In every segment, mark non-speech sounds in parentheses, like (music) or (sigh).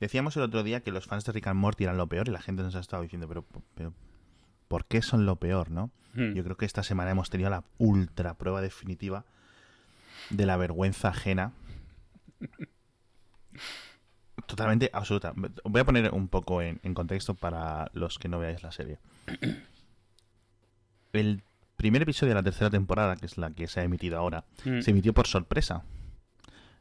Decíamos el otro día que los fans de Rick and Morty eran lo peor y la gente nos ha estado diciendo, pero, pero ¿por qué son lo peor, no? Hmm. Yo creo que esta semana hemos tenido la ultra prueba definitiva de la vergüenza ajena. (laughs) Totalmente absoluta. Voy a poner un poco en, en contexto para los que no veáis la serie. (clears throat) El primer episodio de la tercera temporada, que es la que se ha emitido ahora, Mm. se emitió por sorpresa.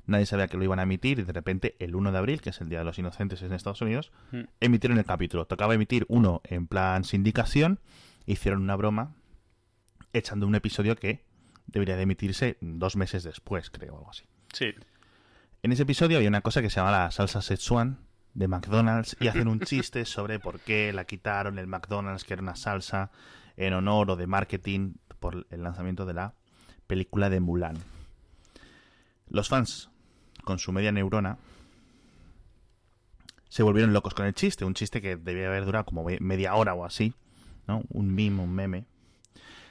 Nadie sabía que lo iban a emitir y de repente el 1 de abril, que es el Día de los Inocentes en Estados Unidos, Mm. emitieron el capítulo. Tocaba emitir uno en plan sindicación, hicieron una broma echando un episodio que debería de emitirse dos meses después, creo, algo así. Sí. En ese episodio había una cosa que se llama la salsa Szechuan de McDonald's y hacen un (laughs) chiste sobre por qué la quitaron el McDonald's, que era una salsa en honor o de marketing por el lanzamiento de la película de Mulan. Los fans, con su media neurona, se volvieron locos con el chiste, un chiste que debía haber durado como me- media hora o así, ¿no? Un meme, un meme.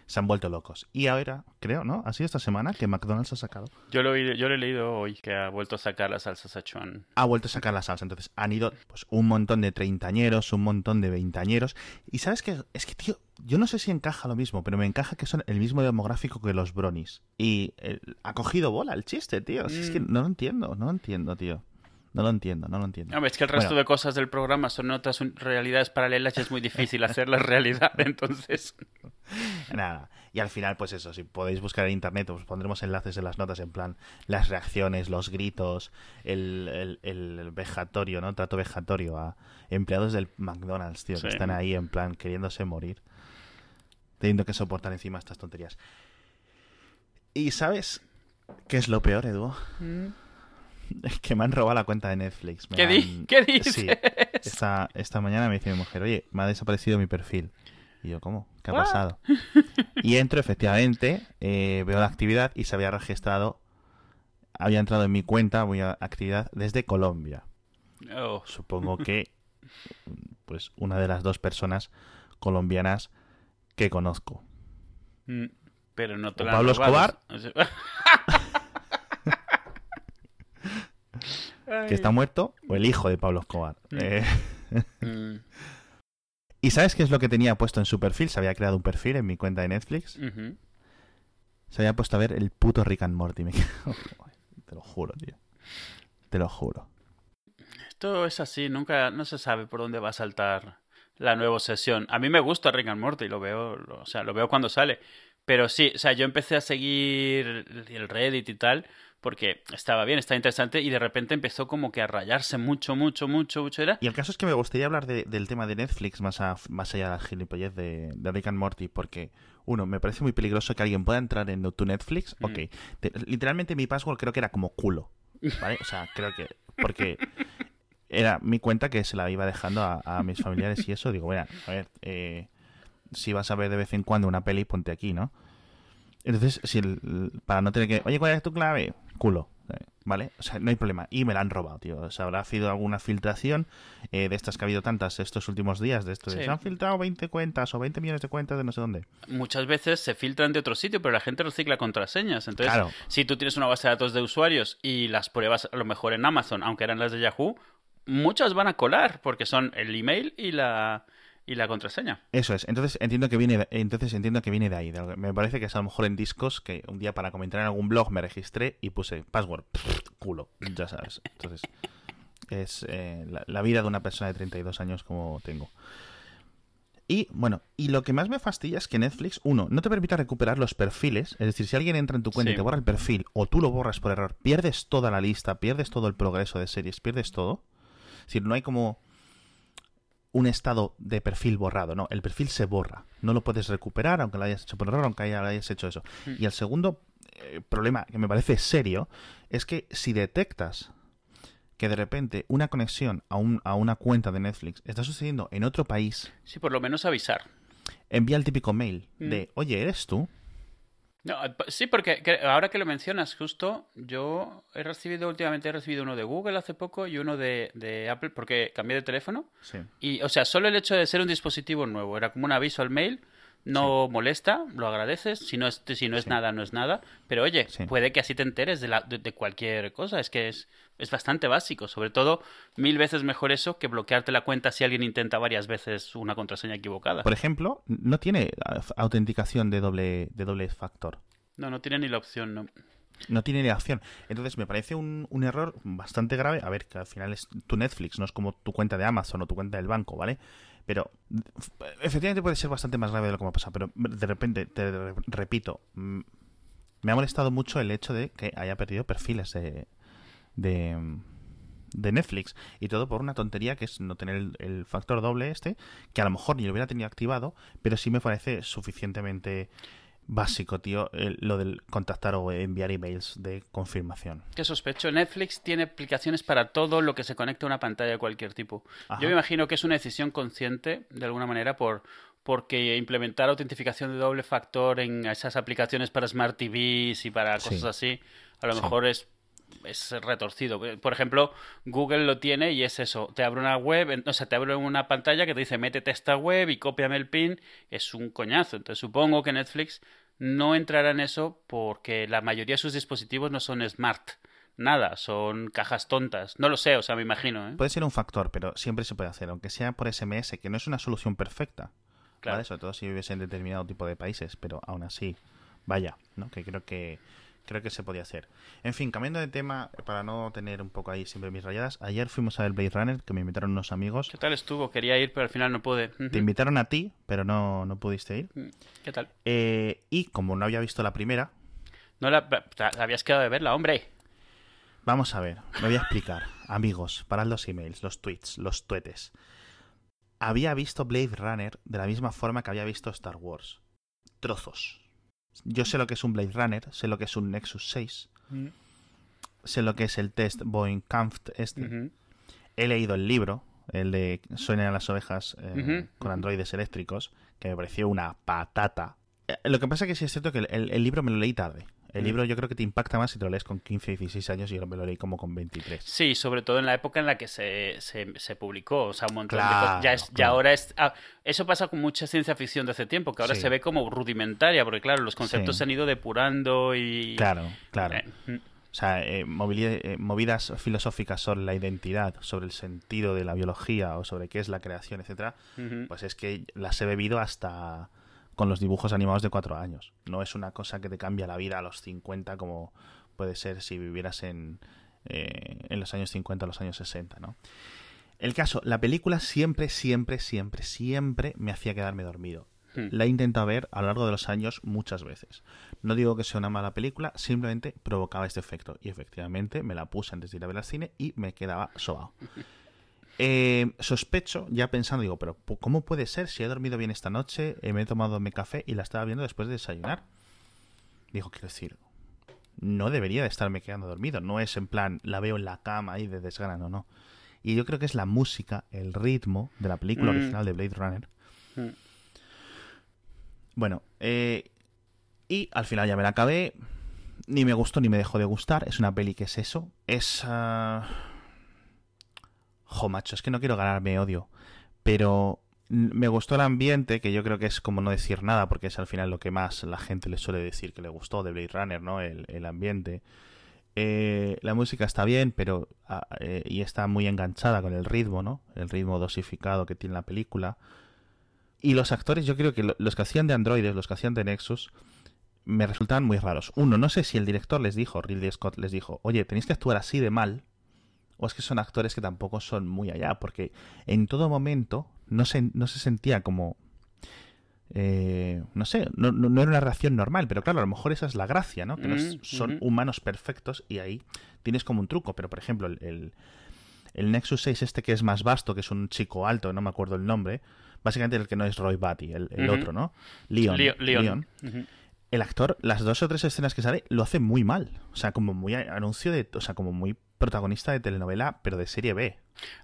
Se han vuelto locos. Y ahora, creo, ¿no? Ha sido esta semana que McDonald's ha sacado Yo lo, he- yo lo he leído hoy, que ha vuelto a sacar la salsa Szechuan. ha vuelto a sacar la salsa. Entonces han ido pues, un montón de treintañeros, un montón de veintañeros. Y sabes que es que, tío, yo no sé si encaja lo mismo, pero me encaja que son el mismo demográfico que los Bronies. Y eh, ha cogido bola el chiste, tío. Es que Mm. no lo entiendo, no lo entiendo, tío. No lo entiendo, no lo entiendo. Hombre, es que el resto Bueno. de cosas del programa son otras realidades paralelas y es muy difícil (laughs) hacerlas realidad, entonces... Nada. Y al final, pues eso, si podéis buscar en internet, os pondremos enlaces en las notas, en plan, las reacciones, los gritos, el, el, el vejatorio, ¿no? Trato vejatorio a empleados del McDonald's, tío, Sí. que están ahí en plan queriéndose morir. Teniendo que soportar encima estas tonterías. ¿Y sabes qué es lo peor, Edu? Es (laughs) que me han robado la cuenta de Netflix. Me ¿Qué, di- ¿Qué dices? Sí. Esta, esta mañana me dice mi mujer, oye, me ha desaparecido mi perfil. Y yo, ¿cómo? ¿Qué ha pasado? Y entro, efectivamente, eh, veo la actividad y se había registrado, había entrado en mi cuenta, voy a actividad desde Colombia. Oh, Supongo que, pues, una de las dos personas colombianas que conozco. mm, pero no te ¿O la Pablo robado. Escobar? (laughs) Que está muerto, o el hijo de Pablo Escobar. Mm. Eh, (laughs) Mm, ¿Y sabes qué es lo que tenía puesto en su perfil? Se había creado un perfil en mi cuenta de Netflix. Se había puesto a ver el puto Rick and Morty. Me (laughs) Te lo juro, tío. Te lo juro. Esto es así, nunca, no se sabe por dónde va a saltar la nueva sesión. A mí me gusta Rick and Morty, lo veo, lo- o sea, lo veo cuando sale. Pero sí, o sea, yo empecé a seguir el Reddit y tal, porque estaba bien, estaba interesante, y de repente empezó como que a rayarse mucho, mucho, mucho, mucho. Era. Y el caso es que me gustaría hablar de- del tema de Netflix más, a- más allá de la gilipollez de, de Rick and Morty, porque, uno, me parece muy peligroso que alguien pueda entrar en tu Netflix. Mm. Ok, te- literalmente mi password creo que era como culo, ¿vale? O sea, creo que... Porque era mi cuenta que se la iba dejando a, a mis familiares y eso. Digo, bueno, a ver, eh, si vas a ver de vez en cuando una peli, ponte aquí, ¿no? Entonces, si el- para no tener que... Oye, ¿cuál es tu clave? Culo. eh, ¿Vale? O sea, no hay problema. Y me la han robado, tío. O sea, habrá sido alguna filtración eh, de estas que ha habido tantas estos últimos días. De esto Sí. Se han filtrado 20 cuentas o 20 millones de cuentas de no sé dónde. Muchas veces se filtran de otro sitio, pero la gente recicla contraseñas. Entonces, Claro. si tú tienes una base de datos de usuarios y las pruebas a lo mejor en Amazon, aunque eran las de Yahoo, muchas van a colar porque son el email y la, y la contraseña. Eso es. Entonces entiendo que viene de, entonces entiendo que viene de ahí. de- me parece que es a lo mejor en discos que un día para comentar en algún blog me registré y puse password. culo. Ya sabes. Entonces es eh, la, la vida de una persona de 32 años como tengo. Y bueno, y lo que más me fastidia es que Netflix, uno, no te permite recuperar los perfiles. Es decir, si alguien entra en tu cuenta y te borra el perfil o tú lo borras por error, pierdes toda la lista, pierdes todo el progreso de series, pierdes todo. Es decir, no hay como un estado de perfil borrado, no, el perfil se borra. No lo puedes recuperar aunque lo hayas hecho por error, aunque lo hayas hecho eso. Mm. Y el segundo eh, problema que me parece serio es que si detectas que de repente una conexión a, un, a una cuenta de Netflix está sucediendo en otro país, Sí, por lo menos avisar. envía el típico mail Mm. de, oye, ¿eres tú? No, eh, sí, porque que- ahora que lo mencionas, justo yo he recibido últimamente, he recibido uno de Google hace poco y uno de, de Apple porque cambié de teléfono. Sí. Y, o sea, solo el hecho de ser un dispositivo nuevo, era como un aviso al mail no molesta, lo agradeces. Si no es, si no es nada, no es nada. Pero oye, puede que así te enteres de, la, de, cualquier cosa. Es que es, es bastante básico. Sobre todo, mil veces mejor eso que bloquearte la cuenta si alguien intenta varias veces una contraseña equivocada. Por ejemplo, no tiene autenticación de doble, de doble factor. No, no tiene ni la opción, no. No tiene ni opción. Entonces me parece un, un, error bastante grave. A ver, que al final es tu Netflix, no es como tu cuenta de Amazon o tu cuenta del banco, ¿vale? Pero efectivamente puede ser bastante más grave de lo que me ha pasado. Pero de repente, te repito, me ha molestado mucho el hecho de que haya perdido perfiles de, de, de Netflix. Y todo por una tontería que es no tener el, el, factor doble este, que a lo mejor ni lo hubiera tenido activado, pero sí me parece suficientemente básico, tío, lo del contactar o enviar emails de confirmación. Qué sospecho. Netflix tiene aplicaciones para todo lo que se conecta a una pantalla de cualquier tipo. Yo me imagino que es una decisión consciente, de alguna manera, por porque implementar autentificación de doble factor en esas aplicaciones para Smart TVs y para cosas así, a lo mejor es es retorcido. Por ejemplo, Google lo tiene y es eso. Te abre una web, o sea, te abre una pantalla que te dice métete esta web y cópiame el pin. Es un coñazo. Entonces supongo que Netflix no entrará en eso porque la mayoría de sus dispositivos no son smart. Nada, son cajas tontas. No lo sé, o sea, me imagino. ¿eh? Puede ser un factor, pero siempre se puede hacer, aunque sea por SMS, que no es una solución perfecta. Claro. Sobre todo si vives en determinado tipo de países, pero aún así, vaya, ¿no? Que creo que creo que se podía hacer. En fin, cambiando de tema, para no tener un poco ahí siempre mis rayadas, ayer fuimos a ver Blade Runner, que me invitaron unos amigos. ¿Qué tal estuvo? Quería ir, pero al final no pude. Te invitaron a ti, pero no, no pudiste ir. Mm, ¿Qué tal? Eh, y como no había visto la primera... No la, habías quedado de verla, hombre. Vamos a ver, me voy a explicar. (laughs) Amigos, para los emails, los tweets, los tuetes. Había visto Blade Runner de la misma forma que había visto Star Wars. Trozos yo sé lo que es un Blade Runner, sé lo que es un Nexus 6, mm. sé lo que es el test Boeing Kampf este. He leído el libro, el de Sueñan las ovejas eh, con androides eléctricos, que me pareció una patata. Eh, lo que pasa es que sí es cierto que el libro me lo leí tarde. El mm. libro yo creo que te impacta más si te lo lees con 15, 16 años y yo me lo leí como con 23. Sí, sobre todo en la época en la que se, se, publicó, o sea, un montón de cosas. Ya, es, ya ahora es... Ah, eso pasa con mucha ciencia ficción de hace tiempo, que ahora se ve como rudimentaria, porque claro, los conceptos se han ido depurando y... Claro, claro. Eh, o sea, eh, eh, movidas filosóficas sobre la identidad, sobre el sentido de la biología o sobre qué es la creación, etcétera, pues es que las he bebido hasta con los dibujos animados de cuatro años. No es una cosa que te cambia la vida a los 50 como puede ser si vivieras en, eh, en los años 50 o los años 60, ¿no? El caso, la película siempre, siempre, siempre, siempre me hacía quedarme dormido. Hmm. La he intentado ver a lo largo de los años muchas veces. No digo que sea una mala película, simplemente provocaba este efecto. Y efectivamente me la puse antes de ir a ver al cine y me quedaba sobao. (laughs) Eh, sospecho, ya pensando, digo, pero ¿cómo puede ser si he dormido bien esta noche, eh, me he tomado mi café y la estaba viendo después de desayunar? Digo, quiero decir, no debería de estarme quedando dormido, no es en plan, la veo en la cama y de desgana, no, no. Y yo creo que es la música, el ritmo de la película mm. original de Blade Runner. Mm. Bueno, eh, y al final ya me la acabé. Ni me gustó ni me dejó de gustar. Es una peli que es eso. Es... Ah, jo, macho, es que no quiero ganarme odio, pero me gustó el ambiente, que yo creo que es como no decir nada, porque es al final lo que más la gente le suele decir que le gustó de Blade Runner, ¿no? El, ambiente. Eh, la música está bien, pero ah, eh, y está muy enganchada con el ritmo, ¿no? El ritmo dosificado que tiene la película. Y los actores, yo creo que los que hacían de androides, los que hacían de Nexus, me resultaban muy raros. Uno, no sé si el director les dijo, Ridley Scott les dijo, oye, tenéis que actuar así de mal o es que son actores que tampoco son muy allá, porque en todo momento no se, no se sentía como... Eh, no sé, no, no, era una reacción normal, pero claro, a lo mejor esa es la gracia, ¿no? Que mm, son humanos perfectos y ahí tienes como un truco, pero por ejemplo, el, el, Nexus 6 este que es más vasto, que es un chico alto, no me acuerdo el nombre, básicamente el que no es Roy Batty, el, otro, ¿no? Leon. Leon. El actor, las dos o tres escenas que sale, lo hace muy mal. O sea, como muy anuncio de. O sea, como muy protagonista de telenovela, pero de serie B.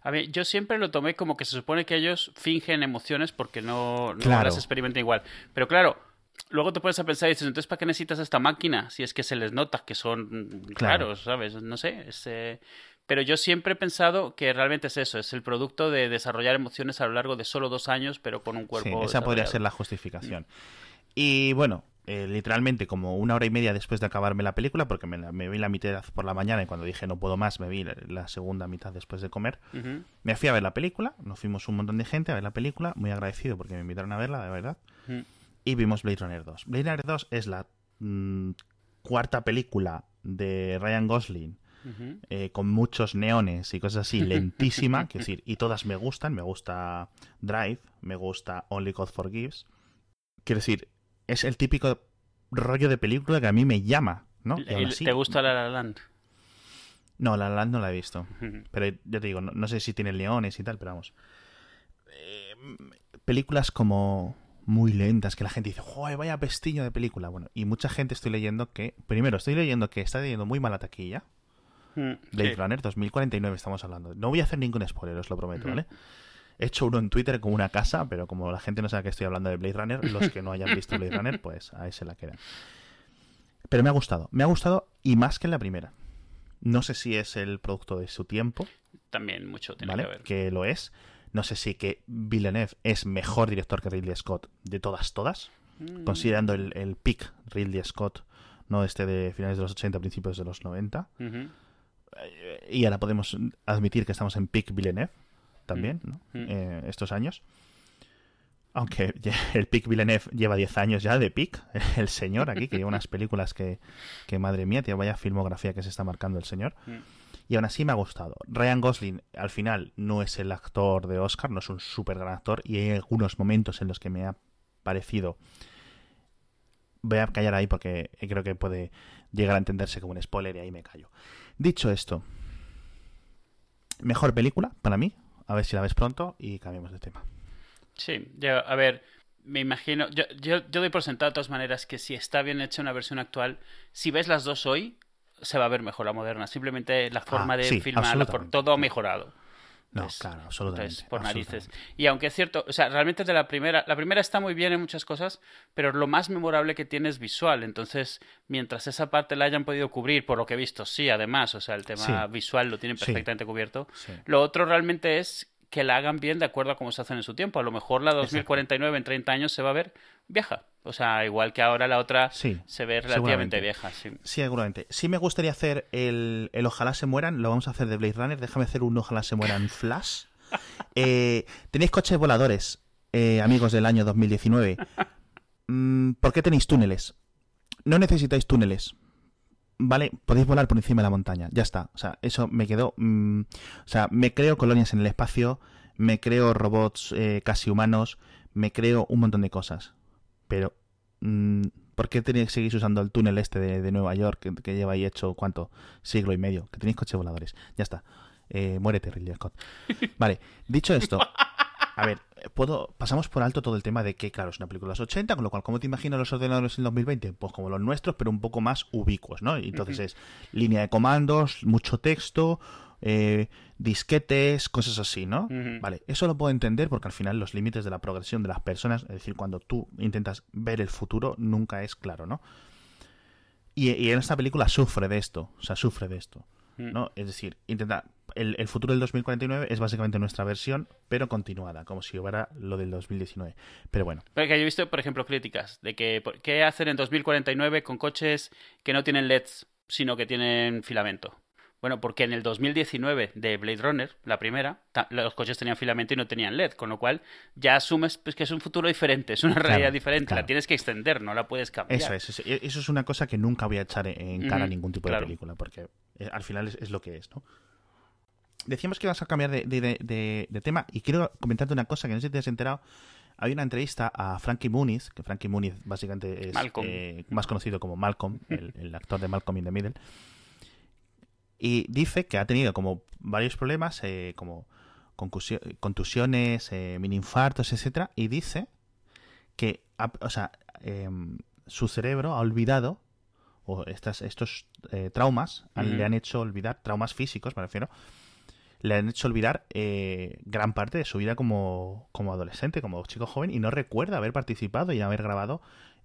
A ver, yo siempre lo tomé como que se supone que ellos fingen emociones porque no, las experimentan igual. Pero claro, luego te pones a pensar y dices, entonces, ¿para qué necesitas esta máquina? Si es que se les nota que son claros, ¿sabes? No sé, pero yo siempre he pensado que realmente es eso, es el producto de desarrollar emociones a lo largo de solo dos años, pero con un cuerpo. Sí, esa podría ser la justificación. Y bueno, eh, literalmente como una hora y media después de acabarme la película, porque me, me, vi la mitad por la mañana y cuando dije no puedo más, me vi la, segunda mitad después de comer. Me fui a ver la película, nos fuimos un montón de gente a ver la película, muy agradecido porque me invitaron a verla, de verdad. Y vimos Blade Runner 2. Blade Runner 2 es la mm, cuarta película de Ryan Gosling eh, con muchos neones y cosas así, lentísima, (laughs) quiero decir, y todas me gustan, me gusta Drive, me gusta Only God Forgives. Quiero decir, es el típico rollo de película que a mí me llama, ¿no? ¿Te gusta La La Land? No, La La Land no la he visto. Pero ya te digo, no, sé si tiene leones y tal, pero vamos. Eh, películas como muy lentas, que la gente dice, ¡joder, vaya pestillo de película! Bueno, y mucha gente estoy leyendo que, primero, estoy leyendo que está teniendo muy mala taquilla, Mm, Blade Runner 2049 estamos hablando. No voy a hacer ningún spoiler, os lo prometo, ¿vale? He hecho uno en Twitter como una casa, pero como la gente no sabe que estoy hablando de Blade Runner, los que no hayan visto Blade Runner, pues ahí se la quedan. Pero me ha gustado, me ha gustado y más que en la primera. No sé si es el producto de su tiempo. También mucho tiene que ver. Que lo es. No sé si que Villeneuve es mejor director que Ridley Scott de todas, todas. Mm. Considerando el, el peak Ridley Scott, no este de finales de los 80, principios de los 90 y ahora podemos admitir que estamos en peak Villeneuve también, mm. ¿no? Mm. Eh, estos años. Aunque (laughs) el Pic Villeneuve lleva 10 años ya de Pic, (laughs) el señor aquí, que lleva unas (laughs) películas que, que madre mía, tío, vaya filmografía que se está marcando el señor. Mm. Y aún así me ha gustado. Ryan Gosling al final no es el actor de Oscar, no es un súper gran actor y hay algunos momentos en los que me ha parecido... Voy a callar ahí porque creo que puede llegar a entenderse como un spoiler y ahí me callo. Dicho esto, mejor película para mí. A ver si la ves pronto y cambiamos de tema. Sí, a ver, me imagino. Yo, yo, doy por sentado de todas maneras que si está bien hecha una versión actual, si ves las dos hoy, se va a ver mejor la moderna. Simplemente la forma ah, de filmarla, por todo ha mejorado. No, claro, absolutamente. por narices. Y aunque es cierto, o sea, realmente de la primera, la primera está muy bien en muchas cosas, pero lo más memorable que tiene es visual. Entonces, mientras esa parte la hayan podido cubrir, por lo que he visto, sí, además, o sea, el tema visual lo tienen perfectamente cubierto. Lo otro realmente es que la hagan bien de acuerdo a cómo se hacen en su tiempo. A lo mejor la 2049 en 30 años se va a ver vieja. O sea, igual que ahora la otra se ve relativamente vieja. Sí. sí, seguramente. Sí me gustaría hacer el, el, Ojalá se mueran. Lo vamos a hacer de Blade Runner. Déjame hacer un Ojalá se mueran Flash. (laughs) Eh, tenéis coches voladores, eh, amigos del año 2019. Mm, ¿Por qué tenéis túneles? No necesitáis túneles. ¿vale? Podéis volar por encima de la montaña, ya está. O sea, eso me quedó... Mm, o sea, me creo colonias en el espacio, me creo robots eh, casi humanos, me creo un montón de cosas. Pero, mm, ¿por qué tenéis que seguir usando el túnel este de, Nueva York que, lleva ahí hecho, ¿cuánto? Siglo y medio, que tenéis coches voladores. Ya está. Eh, muérete, Ridley Scott. (laughs) Vale, dicho esto, a ver, puedo pasamos por alto todo el tema de que, claro, es una película de los 80, con lo cual, ¿cómo te imaginas los ordenadores en 2020? Pues como los nuestros, pero un poco más ubicuos, ¿no? Y entonces es línea de comandos, mucho texto, eh, disquetes, cosas así, ¿no? Vale, eso lo puedo entender porque al final los límites de la progresión de las personas, es decir, cuando tú intentas ver el futuro, nunca es claro, ¿no? Y, y en esta película sufre de esto, o sea, sufre de esto. Mm. ¿no? Es decir, intenta el, futuro del 2049 es básicamente nuestra versión, pero continuada, como si hubiera lo del 2019. Pero bueno. Porque yo he visto, por ejemplo, críticas de que qué hacen en 2049 con coches que no tienen LEDs, sino que tienen filamento. Bueno, porque en el 2019 de Blade Runner, la primera, los coches tenían filamento y no tenían LED, con lo cual ya asumes pues, que es un futuro diferente, es una realidad diferente, la tienes que extender, no la puedes cambiar. Eso es, eso es una cosa que nunca voy a echar en cara a ningún tipo de película, porque eh, al final es, lo que es, ¿no? Decíamos que ibas a cambiar de, tema y quiero comentarte una cosa que no sé si te has enterado. Hay una entrevista a Frankie Muniz, que Frankie Muniz básicamente es eh, más conocido como Malcolm, el, actor de Malcolm in the Middle. Y dice que ha tenido como varios problemas, eh, como contusiones, mini infartos, etcétera, y dice que, o sea, em, su cerebro ha olvidado o estas, estos eh, traumas le han hecho olvidar, traumas físicos me refiero, le han hecho olvidar eh, gran parte de su vida como, como adolescente, como chico joven, y no recuerda haber participado y haber grabado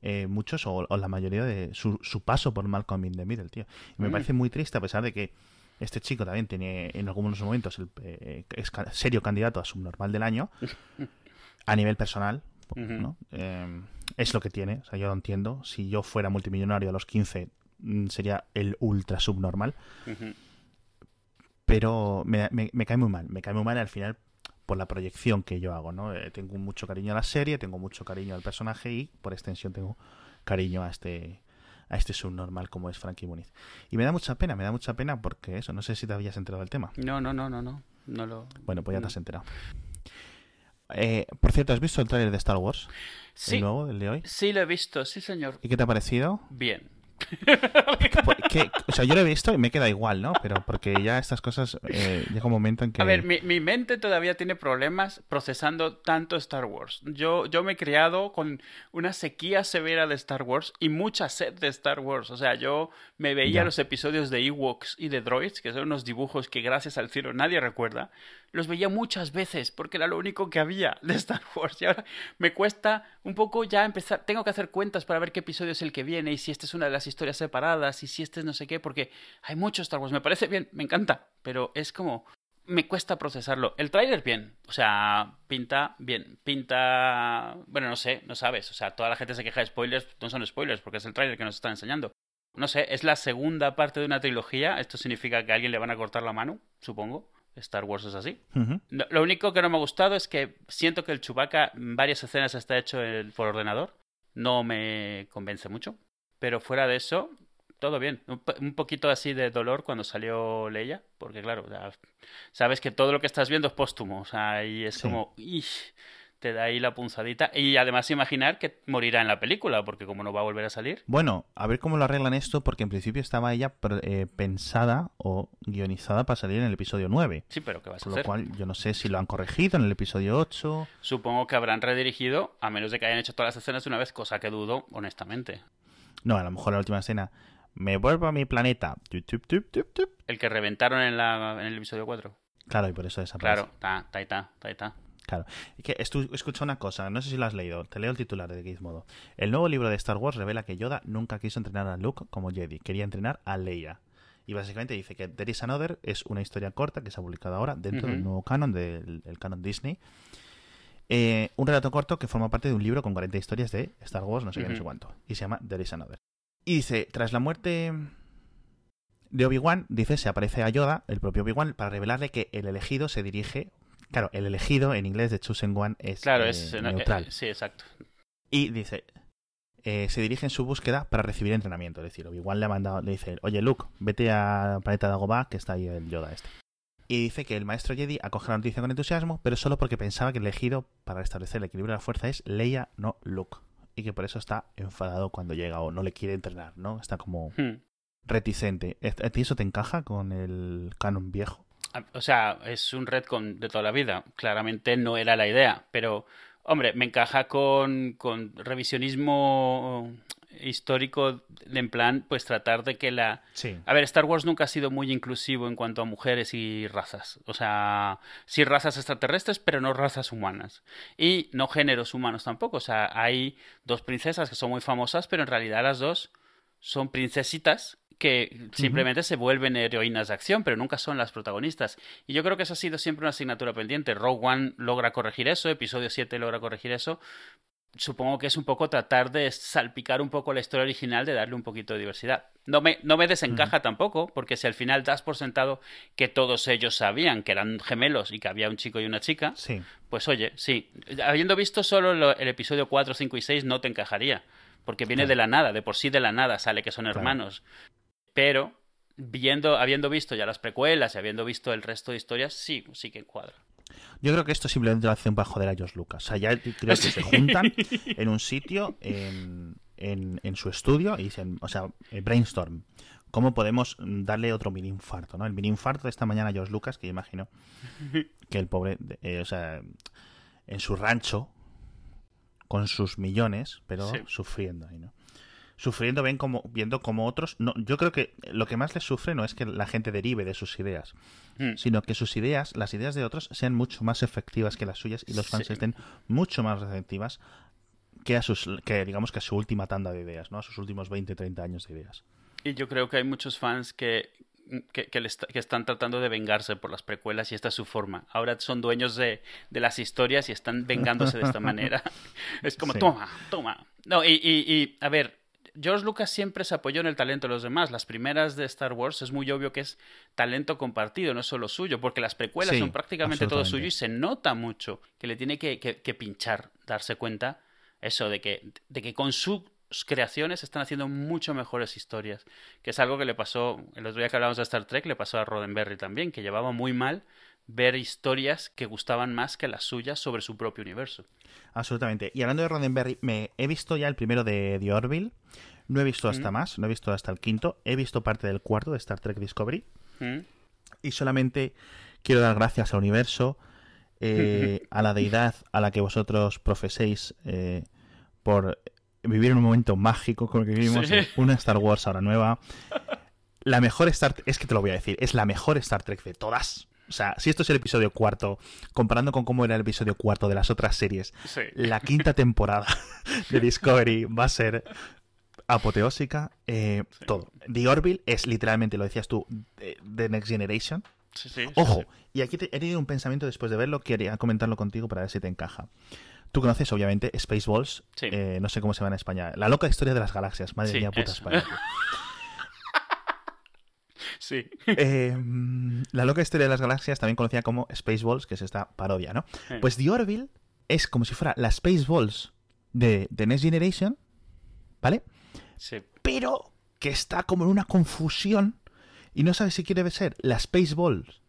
eh, muchos o, la mayoría de su, su, paso por Malcolm in the Middle, tío. Y me mm. parece muy triste a pesar de que este chico también tiene en algunos momentos el, eh, es serio candidato a subnormal del año (laughs) a nivel personal, ¿no? Em, es lo que tiene, o sea, yo lo entiendo. Si yo fuera multimillonario a los 15 mm, sería el ultra subnormal. Pero me, me, cae muy mal, me cae muy mal al final por la proyección que yo hago, ¿no? Eh, tengo mucho cariño a la serie, tengo mucho cariño al personaje y por extensión tengo cariño a este a este subnormal como es Frankie Muniz. Y me da mucha pena, me da mucha pena porque eso, no sé si te habías enterado del tema. No, no, no, no, no. no lo... Bueno, pues ya te has enterado. Eh, por cierto, ¿has visto el tráiler de Star Wars? Sí. ¿El nuevo, el de hoy? Sí, lo he visto, sí, señor. ¿Y qué te ha parecido? Bien. O sea, yo lo he visto y me queda igual, ¿no? Pero porque ya estas cosas eh, llega un momento en que... A ver, mi, mi, mente todavía tiene problemas procesando tanto Star Wars. Yo, yo me he criado con una sequía severa de Star Wars y mucha sed de Star Wars. O sea, yo me veía los episodios de Ewoks y de Droids, que son unos dibujos que gracias al cielo nadie recuerda. Los veía muchas veces porque era lo único que había de Star Wars. Y ahora me cuesta un poco ya empezar... Tengo que hacer cuentas para ver qué episodio es el que viene y si esta es una de las historias separadas y si este es no sé qué, porque hay mucho Star Wars. Me parece bien, me encanta, pero es como me cuesta procesarlo. El tráiler bien, o sea, pinta bien, pinta, bueno, no sé, no sabes, o sea, toda la gente se queja de spoilers, no son spoilers porque es el tráiler que nos están enseñando. No sé, es la segunda parte de una trilogía, esto significa que a alguien le van a cortar la mano, supongo. Star Wars es así. Lo único que no me ha gustado es que siento que el Chewbacca en varias escenas está hecho por ordenador. No me convence mucho. Pero fuera de eso, todo bien. Un, poquito así de dolor cuando salió Leia, porque claro, sabes que todo lo que estás viendo es póstumo, o sea, y es como, te da ahí la punzadita. Y además imaginar que morirá en la película, porque como no va a volver a salir. Bueno, a ver cómo lo arreglan esto, porque en principio estaba ella eh, pensada o guionizada para salir en el episodio 9. Sí, pero ¿qué va a Con lo cual, yo no sé si lo han corregido en el episodio 8. Supongo que habrán redirigido, a menos de que hayan hecho todas las escenas de una vez, cosa que dudo, honestamente. No, a lo mejor la última escena. Me vuelvo a mi planeta. El que reventaron en, la, en el episodio 4. Claro, y por eso desaparece. Claro, está, está, está, está, está. Claro. que escucha una cosa, no sé si lo has leído, te leo el titular de Gizmodo. El nuevo libro de Star Wars revela que Yoda nunca quiso entrenar a Luke como Jedi, quería entrenar a Leia. Y básicamente dice que There is Another es una historia corta que se ha publicado ahora dentro del nuevo canon, del canon Disney. Eh, un relato corto que forma parte de un libro con 40 historias de Star Wars, no sé qué, no sé cuánto. Y se llama There is Another. Y dice, tras la muerte de Obi-Wan, dice, se aparece a Yoda, el propio Obi-Wan, para revelarle que el elegido se dirige Claro, el elegido en inglés de Chosen One es, claro, eh, es eh, neutral. sí, exacto. Y dice, eh, se dirige en su búsqueda para recibir entrenamiento. Es decir, igual le ha mandado, le dice, oye Luke, vete al planeta de Dagobah, que está ahí el Yoda este. Y dice que el maestro Jedi acoge la noticia con entusiasmo, pero solo porque pensaba que el elegido para restablecer el equilibrio de la fuerza es Leia, no Luke. Y que por eso está enfadado cuando llega o no le quiere entrenar, ¿no? Está como hmm. reticente. ¿A ti eso te encaja con el canon viejo? O sea, es un con de toda la vida. Claramente no era la idea, pero, hombre, me encaja con, con revisionismo histórico en plan, pues tratar de que la... Sí. A ver, Star Wars nunca ha sido muy inclusivo en cuanto a mujeres y razas. O sea, sí razas extraterrestres, pero no razas humanas. Y no géneros humanos tampoco. O sea, hay dos princesas que son muy famosas, pero en realidad las dos son princesitas que simplemente se vuelven heroínas de acción, pero nunca son las protagonistas. Y yo creo que eso ha sido siempre una asignatura pendiente. Rogue One logra corregir eso, episodio 7 logra corregir eso. Supongo que es un poco tratar de salpicar un poco la historia original, de darle un poquito de diversidad. No me, no me desencaja tampoco, porque si al final das por sentado que todos ellos sabían que eran gemelos y que había un chico y una chica, sí. pues oye, sí. Habiendo visto solo el episodio 4, 5 y 6, no te encajaría porque viene de la nada, de por sí de la nada sale que son hermanos. Pero viendo, habiendo visto ya las precuelas y habiendo visto el resto de historias, sí, sí que encuadra. Yo creo que esto simplemente lo hacen para joder a George Lucas. O sea, ya creo que se (laughs) juntan en un sitio, en, en, su estudio, y dicen, o sea, eh, brainstorm. ¿Cómo podemos darle otro mini infarto? ¿no? El mini infarto de esta mañana a George Lucas, que yo imagino (laughs) que el pobre, eh, o sea, en su rancho, con sus millones, pero sufriendo ahí, ¿no? Sufriendo ven como, viendo como otros. No, yo creo que lo que más les sufre no es que la gente derive de sus ideas, hmm. sino que sus ideas, las ideas de otros, sean mucho más efectivas que las suyas y los fans estén mucho más receptivas que a sus, que digamos que a su última tanda de ideas, ¿no? A sus últimos 20, 30 años de ideas. Y yo creo que hay muchos fans que que, que, están tratando de vengarse por las precuelas y esta es su forma. Ahora son dueños de, de las historias y están vengándose de esta (laughs) manera. (laughs) es como, toma, toma. No, y, y, a ver, George Lucas siempre se apoyó en el talento de los demás. Las primeras de Star Wars es muy obvio que es talento compartido, no es solo suyo, porque las precuelas son prácticamente todo suyo y se nota mucho que le tiene que, que, que pinchar, darse cuenta eso de que, de que con sus creaciones están haciendo mucho mejores historias, que es algo que le pasó, el otro día que hablábamos de Star Trek, le pasó a Roddenberry también, que llevaba muy mal ver historias que gustaban más que las suyas sobre su propio universo. Absolutamente. Y hablando de Roddenberry, me he visto ya el primero de The Orville, no he visto hasta más, no he visto hasta el quinto, he visto parte del cuarto de Star Trek Discovery, y solamente quiero dar gracias al universo, eh, (laughs) a la deidad a la que vosotros profeséis eh, por vivir en un momento mágico como el que vivimos, una Star Wars ahora nueva. La mejor Star es que te lo voy a decir, es la mejor Star Trek de todas. O sea, si esto es el episodio cuarto, comparando con cómo era el episodio cuarto de las otras series, la quinta temporada (laughs) de Discovery va a ser apoteósica. Eh, todo. The Orville es literalmente, lo decías tú, The Next Generation. Ojo, y aquí he tenido un pensamiento después de verlo, quería comentarlo contigo para ver si te encaja. Tú conoces, obviamente, Spaceballs. Eh, no sé cómo se va en España. La loca historia de las galaxias. Madre mía, puta España. (laughs) Sí. Em, la loca historia de las galaxias, también conocida como Spaceballs, que es esta parodia, ¿no? Pues The Orville es como si fuera la Spaceballs de, The Next Generation, ¿vale? Sí. Pero que está como en una confusión y no sabe si quiere ser la Spaceballs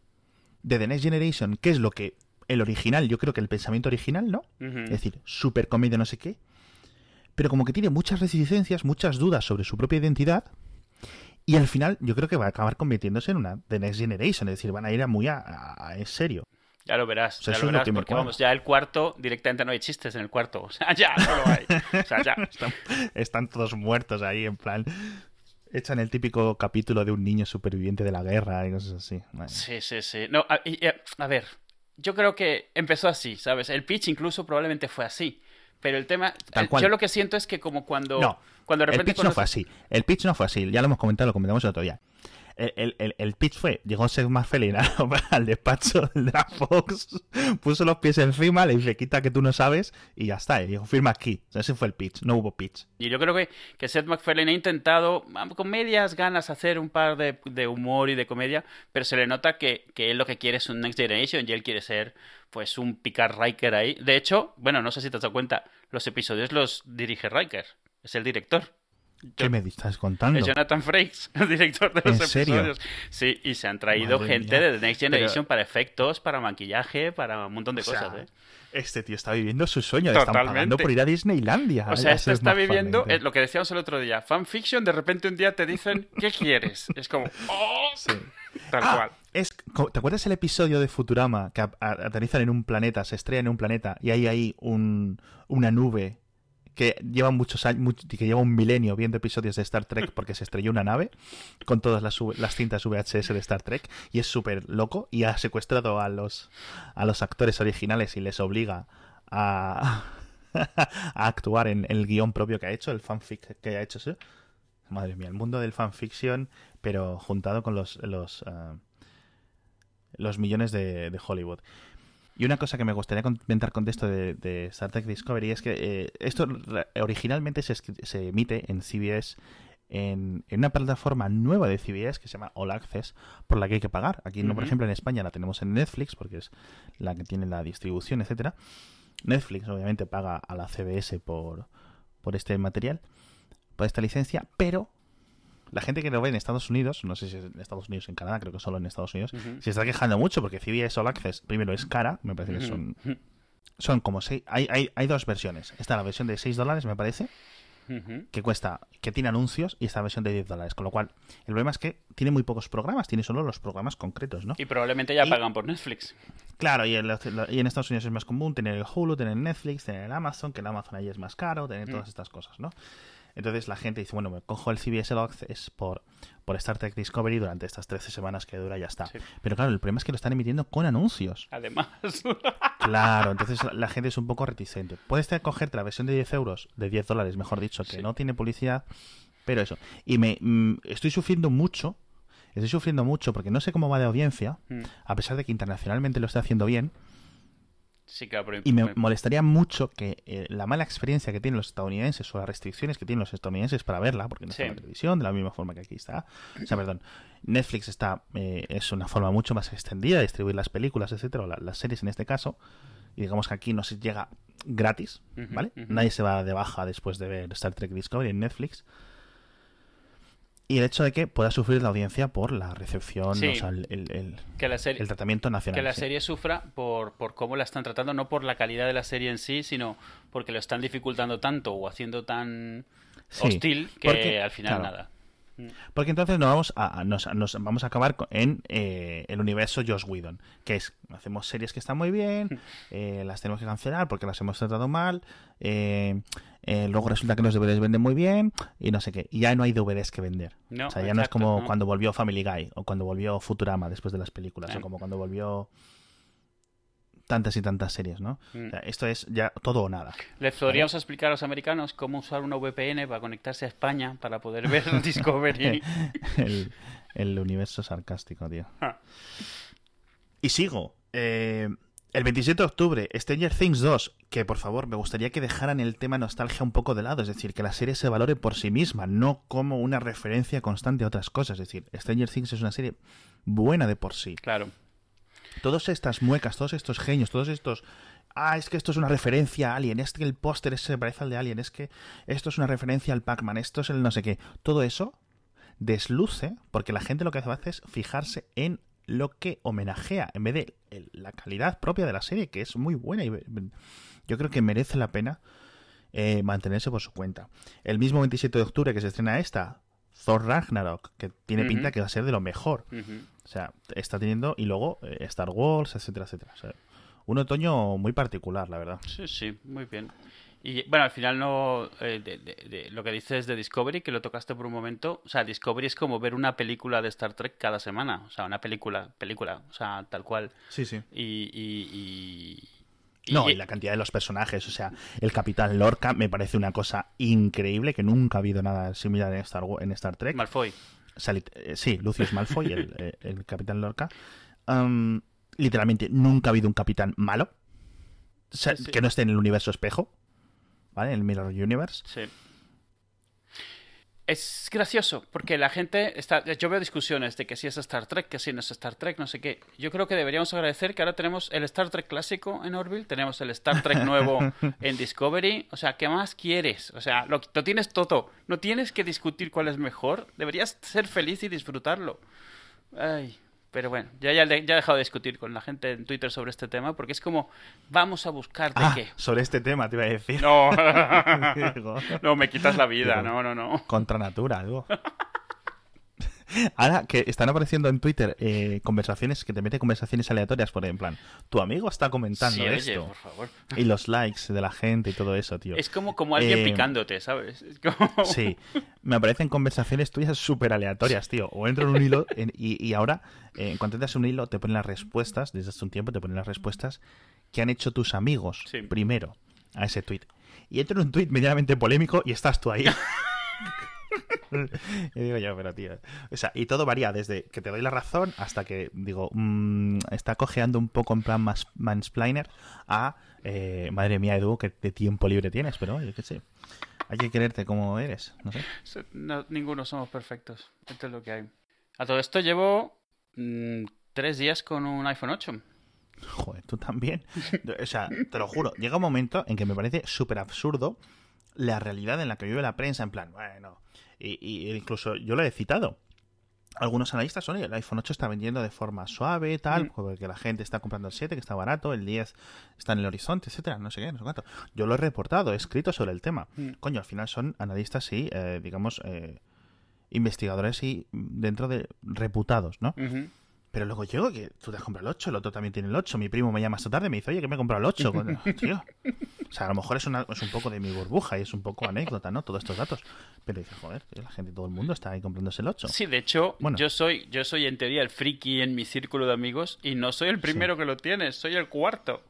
de The Next Generation, que es lo que el original, yo creo que el pensamiento original, ¿no? Es decir, super comedia, no sé qué. Pero como que tiene muchas resistencias, muchas dudas sobre su propia identidad. Y al final yo creo que va a acabar convirtiéndose en una The Next Generation. Es decir, van a ir a muy a, en serio. Ya lo verás, ya lo verás, porque vamos, ya el cuarto, directamente no hay chistes en el cuarto. O sea, (laughs) ya no lo hay. O sea, ya. (laughs) están, todos muertos ahí, en plan echan el típico capítulo de un niño superviviente de la guerra y cosas así. Sí, sí, sí. No, a, ver, yo creo que empezó así, ¿sabes? El pitch incluso probablemente fue así. Pero el tema, yo lo que siento es que como cuando, no, cuando de repente el pitch no fue así. El pitch no fue así. Ya lo hemos comentado, lo comentamos el otro día el, el, pitch fue, llegó Seth MacFarlane (laughs) al despacho de la Fox, puso los pies encima, le dice, quita que tú no sabes, y ya está, y dijo, firma aquí. ese fue el pitch, no hubo pitch. Y yo creo que, que Seth MacFarlane ha intentado, con medias ganas, hacer un par de, de humor y de comedia, pero se le nota que, que él lo que quiere es un Next Generation y él quiere ser pues un Picard Riker ahí. De hecho, bueno, no sé si te has dado cuenta, los episodios los dirige Riker, es el director. ¿Qué me estás contando? Es Jonathan Frakes, (laughs) el director de los episodios. Sí, y se han traído gente de The Next Generation para efectos, para maquillaje, para un montón de cosas. ¿eh? Este tío está viviendo su sueño, le están pagando por ir a Disneylandia. O sea, este está viviendo lo que decíamos el otro día, fanfiction, de repente un día te dicen, (laughs) ¿qué quieres? Es como, ¡oh! Tal ah, cual. Es, ¿Te acuerdas el episodio de Futurama que aterrizan en un planeta, se estrellan en un planeta y hay ahí un, una nube que lleva muchos años, que lleva un milenio viendo episodios de Star Trek porque se estrelló una nave con todas las, cintas VHS de Star Trek y es súper loco y ha secuestrado a los, a los actores originales y les obliga a, (laughs) a actuar en el guion propio que ha hecho, el fanfic que ha hecho. Madre mía, el mundo del fanfiction, pero juntado con los, los, eh, millones de Hollywood. Y una cosa que me gustaría comentar con esto de, Star Trek Discovery es que eh, esto originalmente se, se, emite en CBS en, una plataforma nueva de CBS que se llama All Access, por la que hay que pagar. Aquí, no, por ejemplo, en España la tenemos en Netflix, porque es la que tiene la distribución, etcétera. Netflix, obviamente, paga a la CBS por, por este material, por esta licencia, pero la gente que lo ve en Estados Unidos, no sé si es en Estados Unidos o en Canadá, creo que solo en Estados Unidos, se está quejando mucho porque CBS All Access, primero es cara, me parece que son, son como seis, hay, hay, hay dos versiones. Está la versión de 6 dólares, me parece, que cuesta, que tiene anuncios, y esta versión de 10 dólares. Con lo cual, el problema es que tiene muy pocos programas, tiene solo los programas concretos, ¿no? Y probablemente ya pagan por Netflix. Claro, y en, y en, Estados Unidos es más común tener el Hulu, tener Netflix, tener el Amazon, que el Amazon ahí es más caro, tener todas estas cosas, ¿no? Entonces la gente dice, bueno, me cojo el CBS All Access por, por Star Trek Discovery durante estas 13 semanas que dura y ya está. Pero claro, el problema es que lo están emitiendo con anuncios. Además. (laughs) claro, entonces la gente es un poco reticente. Puedes cogerte la versión de 10 euros, de 10 dólares, mejor dicho, que no tiene publicidad, pero eso. Y me mm, estoy sufriendo mucho estoy sufriendo mucho porque no sé cómo va de audiencia, Mm. a pesar de que internacionalmente lo está haciendo bien, Sí, claro, pero y me molestaría mucho que eh, la mala experiencia que tienen los estadounidenses o las restricciones que tienen los estadounidenses para verla, porque no está Sí. en la televisión de la misma forma que aquí está. O sea, perdón, Netflix está eh, es una forma mucho más extendida de distribuir las películas, etcétera, o la- las series en este caso. Y digamos que aquí no se llega gratis, ¿vale? Nadie se va de baja después de ver Star Trek Discovery en Netflix. Y el hecho de que pueda sufrir la audiencia por la recepción, Sí. o sea, el, el- el- que la serie el tratamiento nacional. que la sí. serie sufra por, por cómo la están tratando, no por la calidad de la serie en sí, sino porque lo están dificultando tanto o haciendo tan Sí, hostil que porque, al final claro, nada. Porque entonces nos vamos a, nos, nos vamos a acabar en eh, el universo Josh Whedon, que es, hacemos series que están muy bien, (laughs) eh, las tenemos que cancelar porque las hemos tratado mal, eh, eh, luego resulta que los DVDs venden muy bien y no sé qué, y ya no hay DVDs que vender. No, o sea, ya no es como no. cuando volvió Family Guy o cuando volvió Futurama después de las películas, o como cuando volvió tantas y tantas series, ¿no? Mm. O sea, esto es ya todo o nada. Les podríamos explicar a los americanos cómo usar una VPN para conectarse a España para poder ver (laughs) Discovery. (laughs) el, el universo sarcástico, tío. Ah. Y sigo. Eh, el 27 de octubre, Stranger Things 2, que por favor me gustaría que dejaran el tema nostalgia un poco de lado, es decir, que la serie se valore por sí misma, no como una referencia constante a otras cosas. Es decir, Stranger Things es una serie buena de por sí. Claro. Todas estas muecas, todos estos genios, todos estos... Ah, es que esto es una referencia a Alien, es que el póster se parece al de Alien, es que esto es una referencia al Pac-Man, esto es el no sé qué. Todo eso desluce porque la gente lo que hace es fijarse en lo que homenajea en vez de la calidad propia de la serie, que es muy buena y yo creo que merece la pena eh, mantenerse por su cuenta. El mismo 27 de octubre que se estrena esta, Thor Ragnarok, que tiene pinta que va a ser de lo mejor. O sea, está teniendo. Y luego eh, Star Wars, etcétera, etcétera. O sea, un otoño muy particular, la verdad. Sí, sí, muy bien. Y bueno, al final no. eh, de, de- de- lo que dices de Discovery, que lo tocaste por un momento. O sea, Discovery es como ver una película de Star Trek cada semana. O sea, una película, película, o sea, tal cual. Sí, sí. Y- y- No, y la cantidad de los personajes. O sea, el Capitán Lorca me parece una cosa increíble que nunca ha habido nada similar en Star, en Star Trek. Malfoy. Eh, sí, Lucius Malfoy, el, (laughs) eh, el Capitán Lorca. Literalmente, nunca ha habido un capitán malo. O sea, Sí, sí. Que no esté en el universo espejo. ¿Vale? En el Mirror Universe. Sí. Es gracioso, porque la gente está. Yo veo discusiones de que si es Star Trek, que si no es Star Trek, no sé qué. Yo creo que deberíamos agradecer que ahora tenemos el Star Trek clásico en Orville, tenemos el Star Trek nuevo (laughs) en Discovery. O sea, ¿qué más quieres? O sea, lo, lo tienes todo. No tienes que discutir cuál es mejor. Deberías ser feliz y disfrutarlo. Ay. Pero bueno, ya, ya, ya he dejado de discutir con la gente en Twitter sobre este tema, porque es como, vamos a buscar de Ah, qué. sobre este tema te iba a decir. No, (laughs) no, me quitas la vida, Digo, no, no, no. Contra natura, digo. Ahora que están apareciendo en Twitter eh, conversaciones que te mete conversaciones aleatorias por en plan, tu amigo está comentando Sí, oye, esto. por favor. Y los likes de la gente y todo eso, tío. Es como, como alguien Eh, picándote, ¿sabes? Como... Sí, me aparecen conversaciones tuyas súper aleatorias, tío. O entro en un hilo en- y, y ahora, eh, en cuanto entras en un hilo, te ponen las respuestas, desde hace un tiempo te ponen las respuestas que han hecho tus amigos Sí. primero a ese tweet. Y entro en un tweet medianamente polémico y estás tú ahí. (laughs) (laughs) y digo yo, pero tío. O sea, y todo varía desde que te doy la razón hasta que digo, mm, está cojeando un poco en plan más mansplainer a, eh, madre mía, Edu, que de tiempo libre tienes, pero yo qué sé. Hay que quererte como eres, no sé. No, ninguno somos perfectos. Esto es lo que hay. A todo esto llevo mm, tres días con un iPhone 8. Joder, tú también. O sea, te lo juro, llega un momento en que me parece súper absurdo la realidad en la que vive la prensa, en plan, bueno, y, y incluso yo lo he citado. Algunos analistas son, "Oye, el iPhone 8 está vendiendo de forma suave, tal, Mm. porque la gente está comprando el 7, que está barato, el 10 está en el horizonte, etcétera, no sé qué, no sé cuánto. Yo lo he reportado, he escrito sobre el tema. Mm. Coño, al final son analistas y, eh, digamos, eh, investigadores y dentro de reputados, ¿no? Pero luego llego que tú te has comprado el 8, el otro también tiene el 8. Mi primo me llama esta tarde y me dice, oye, que me he comprado el 8. Coño, (laughs) Tío. O sea, a lo mejor es, una- es un poco de mi burbuja y es un poco anécdota, ¿no? Todos estos datos. Pero dice, joder, la gente, todo el mundo está ahí comprándose el 8. Sí, de hecho, Bueno. yo soy yo soy en teoría el friki en mi círculo de amigos y no soy el primero que lo tiene, soy el cuarto.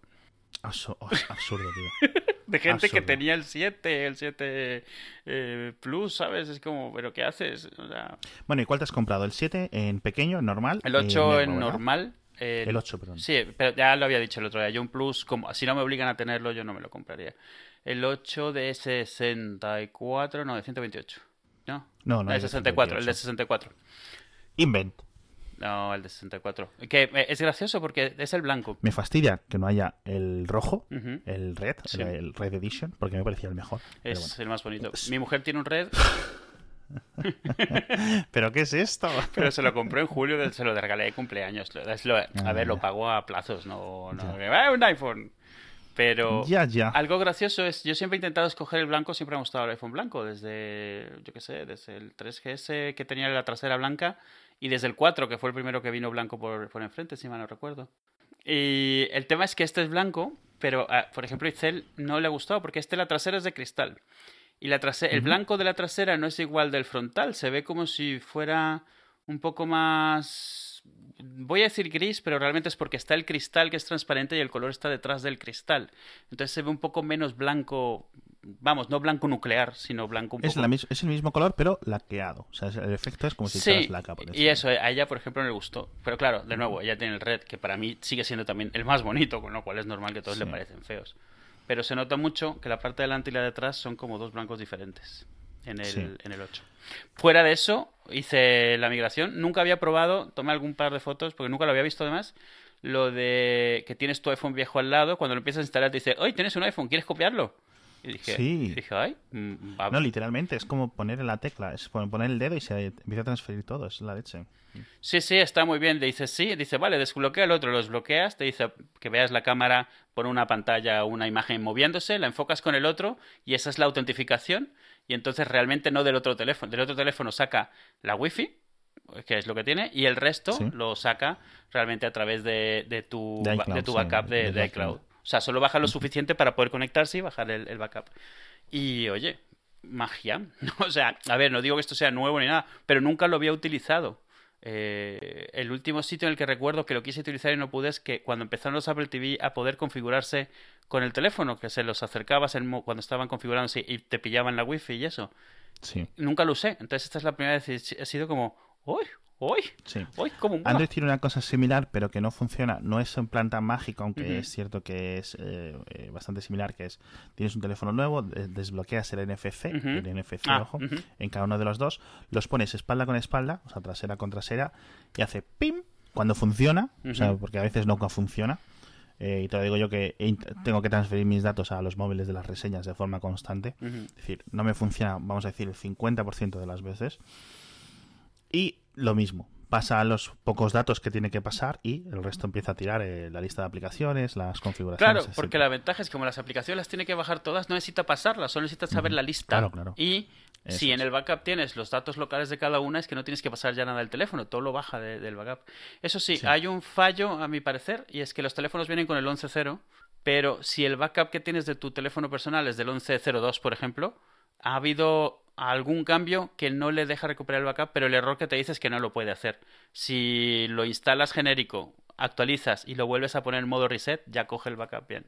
Oh, absurdo, tío. (laughs) de gente que tenía el 7, el 7 eh, Plus, ¿sabes? Es como, ¿pero qué haces? O sea, Bueno, ¿y cuál te has comprado? ¿El 7 en pequeño, normal? el Eh, 8 negro, en normal. Eh, El 8, perdón. Sí, pero ya lo había dicho el otro día. Yo un Plus, como si no me obligan a tenerlo, yo no me lo compraría. El 8 de 64, no, de 128. ¿No? No, no el de 64, el de 128. 64. Invent. No, el de 64. Que eh, es gracioso porque es el blanco. Me fastidia que no haya el rojo, el red, Sí. el Red Edition, porque me parecía el mejor. Es bueno. el más bonito. Mi mujer tiene un red, (laughs) (laughs) ¿Pero qué es esto? pero se lo compró en julio, se lo regalé de cumpleaños. Lo- a Ah, ver, lo ya. pagó a plazos, no, no "Ah, un iPhone. Pero Ya, ya. algo gracioso es, yo siempre he intentado escoger el blanco, siempre me ha gustado el iPhone blanco, desde, yo qué sé, desde el 3GS que tenía la trasera blanca y desde el 4, que fue el primero que vino blanco por, por enfrente, si mal no recuerdo. Y el tema es que este es blanco, pero ah, por ejemplo a Itzel no le ha gustado porque este la trasera es de cristal. Y la trase- el blanco de la trasera no es igual del frontal, se ve como si fuera un poco más... Voy a decir gris, pero realmente es porque está el cristal que es transparente y el color está detrás del cristal. Entonces se ve un poco menos blanco, vamos, no blanco nuclear, sino blanco un Es, poco... la es el mismo color, pero laqueado. O sea, el efecto es como si Sí, laca por y eso, a ella, por ejemplo, no le gustó. Pero claro, de nuevo, ella tiene el red, que para mí sigue siendo también el más bonito, con lo cual es normal que todos le parecen feos. Pero se nota mucho que la parte de delante y la de atrás son como dos blancos diferentes en el, Sí. en el 8. Fuera de eso, hice la migración. Nunca había probado, tomé algún par de fotos, porque nunca lo había visto además, lo de que tienes tu iPhone viejo al lado, cuando lo empiezas a instalar te dice, oye, tienes un iPhone, ¿quieres copiarlo? Y dije, Sí. y dije ay, mm, va- No, literalmente, es como poner en la tecla, es pon- poner el dedo y se empieza a transferir todo, es la leche. Sí, sí, está muy bien. Le dices sí, dice, vale, desbloquea el otro, lo desbloqueas, te dice que veas la cámara por una pantalla o una imagen moviéndose, la enfocas con el otro y esa es la autentificación. Y entonces realmente no del otro teléfono. Del otro teléfono saca la wifi, que es lo que tiene, y el resto Sí. lo saca realmente a través de, de tu, De ba- iCloud, de tu sí, backup de iCloud. O sea, solo baja lo suficiente para poder conectarse y bajar el, el backup. Y oye, magia. (laughs) O sea, a ver, no digo que esto sea nuevo ni nada, pero nunca lo había utilizado. Eh, el último sitio en el que recuerdo que lo quise utilizar y no pude es que cuando empezaron los Apple TV a poder configurarse con el teléfono, que se los acercabas cuando estaban configurándose y te pillaban la wifi y eso, Sí, nunca lo usé. Entonces esta es la primera vez y he sido como, ¡Uy! ¡Uy! sí. ¡Uy! Como un Android tiene una cosa similar, pero que no funciona. No es en plan tan mágico, aunque es cierto que es eh, eh, bastante similar, que es, tienes un teléfono nuevo, de- desbloqueas el NFC, Ujú. el NFC, Ah, ojo, en cada uno de los dos, los pones espalda con espalda, o sea, trasera con trasera, y hace pim cuando funciona, o sea, porque a veces nunca funciona. Eh, y te lo digo yo que tengo que transferir mis datos a los móviles de las reseñas de forma constante. Es decir, no me funciona, vamos a decir, el 50% de las veces. Y lo mismo, pasa los pocos datos que tiene que pasar y el resto empieza a tirar eh, la lista de aplicaciones, las configuraciones. Claro, porque la ventaja es que como las aplicaciones las tiene que bajar todas, no necesita pasarlas, solo necesita saber la lista. Claro, claro. Y Eso si en el backup tienes los datos locales de cada una, es que no tienes que pasar ya nada del teléfono, todo lo baja de- del backup. Eso sí, Sí. hay un fallo, a mi parecer, y es que los teléfonos vienen con el 11.0, pero si el backup que tienes de tu teléfono personal es del 11.02, por ejemplo, ha habido algún cambio que no le deja recuperar el backup, pero el error que te dice es que no lo puede hacer. Si lo instalas genérico, actualizas y lo vuelves a poner en modo reset, ya coge el backup bien.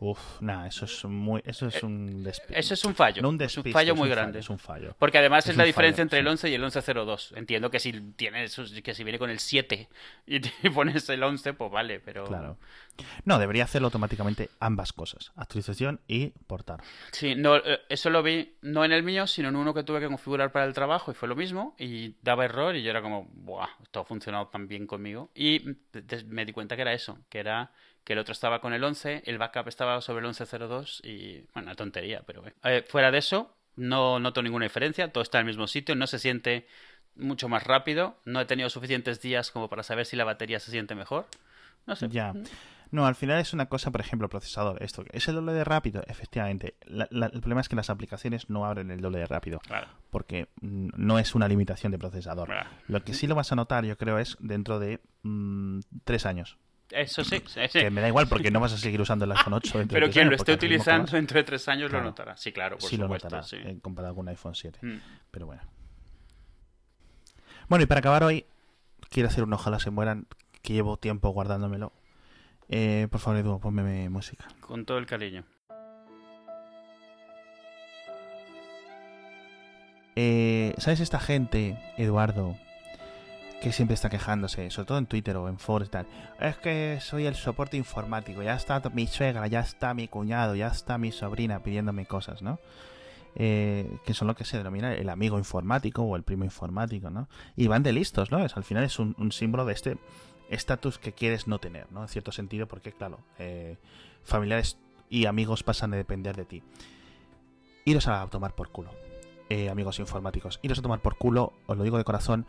Uf, nada, eso es muy, eso es un despiste. Eso es un fallo. No un es un despiste, fallo es muy un grande. es un fallo. Porque además es, Es la diferencia fallo, entre el sí. 11 y el 1102. Entiendo que si tienes que si viene con el 7 y te (laughs) pones el 11, pues vale, pero Claro. No, debería hacerlo automáticamente ambas cosas, actualización y portar. Sí, no, eh, eso lo vi no en el mío, sino en uno que tuve que configurar para el trabajo y fue lo mismo y daba error y yo era como, buah, esto ha funcionado tan bien conmigo. Y de- me di cuenta que era eso, que era que el otro estaba con el 11, el backup estaba sobre el 1102 y, bueno, una tontería, pero bueno. Eh, fuera de eso, no noto ninguna diferencia, todo está en el mismo sitio, no se siente mucho más rápido, no he tenido suficientes días como para saber si la batería se siente mejor. No sé. Ya. No, al final es una cosa, por ejemplo, el procesador. Esto, ¿es el doble de rápido? Efectivamente. La- la- el problema es que las aplicaciones no abren el doble de rápido. Claro. Porque mm, no es una limitación de procesador. Claro. Lo que sí lo vas a notar, yo creo, es dentro de mm, tres años. Eso sí, sí, sí. Me da igual porque no vas a seguir usando el iPhone 8. Dentro Pero de tres quien lo esté utilizando dentro de tres años lo notará. Sí, claro, por sí supuesto. Lo notará, sí. Eh, comparado con un iPhone 7. Mm. Pero bueno. Bueno, y para acabar hoy, quiero hacer un ojalá se mueran, que llevo tiempo guardándomelo. Eh, por favor, Edu, ponme música. Con todo el cariño. Eh, ¿Sabes esta gente, Eduardo, que siempre está quejándose, sobre todo en Twitter o en foros tal? Es que soy el soporte informático, ya está mi suegra, ya está mi cuñado, ya está mi sobrina pidiéndome cosas, ¿no? Eh, que son lo que se denomina el amigo informático o el primo informático, ¿no? Y van de listos, ¿no? Es, al final es un, símbolo de este estatus que quieres no tener, ¿no? En cierto sentido, porque, claro, eh, familiares y amigos pasan a depender de ti. Iros a tomar por culo, eh, amigos informáticos. Iros a tomar por culo, os lo digo de corazón.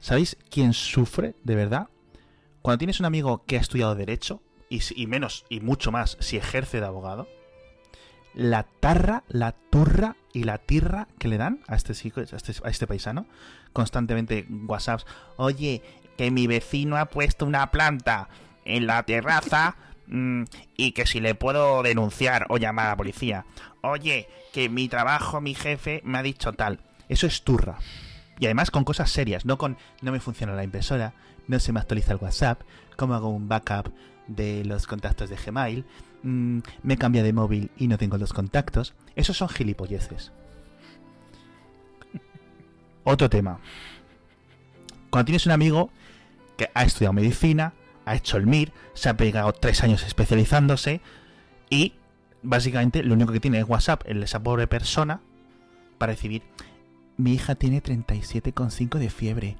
¿Sabéis quién sufre de verdad? Cuando tienes un amigo que ha estudiado Derecho, y, menos y mucho más si ejerce de abogado, la tarra, la turra y la tirra que le dan a este, a este, a este paisano. Constantemente WhatsApps. Oye, que mi vecino ha puesto una planta en la terraza mm, y que si le puedo denunciar o llamar a la policía. Oye, que mi trabajo, mi jefe me ha dicho tal. Eso es turra. Y además con cosas serias, no con no me funciona la impresora, no se me actualiza el WhatsApp, cómo hago un backup de los contactos de Gmail, Mm, me cambia de móvil y no tengo los contactos. Esos son gilipolleces. (laughs) Otro tema. Cuando tienes un amigo que ha estudiado medicina, ha hecho el MIR, se ha pegado tres años especializándose y básicamente lo único que tiene es WhatsApp en esa pobre persona para recibir mi hija tiene 37,5 de fiebre.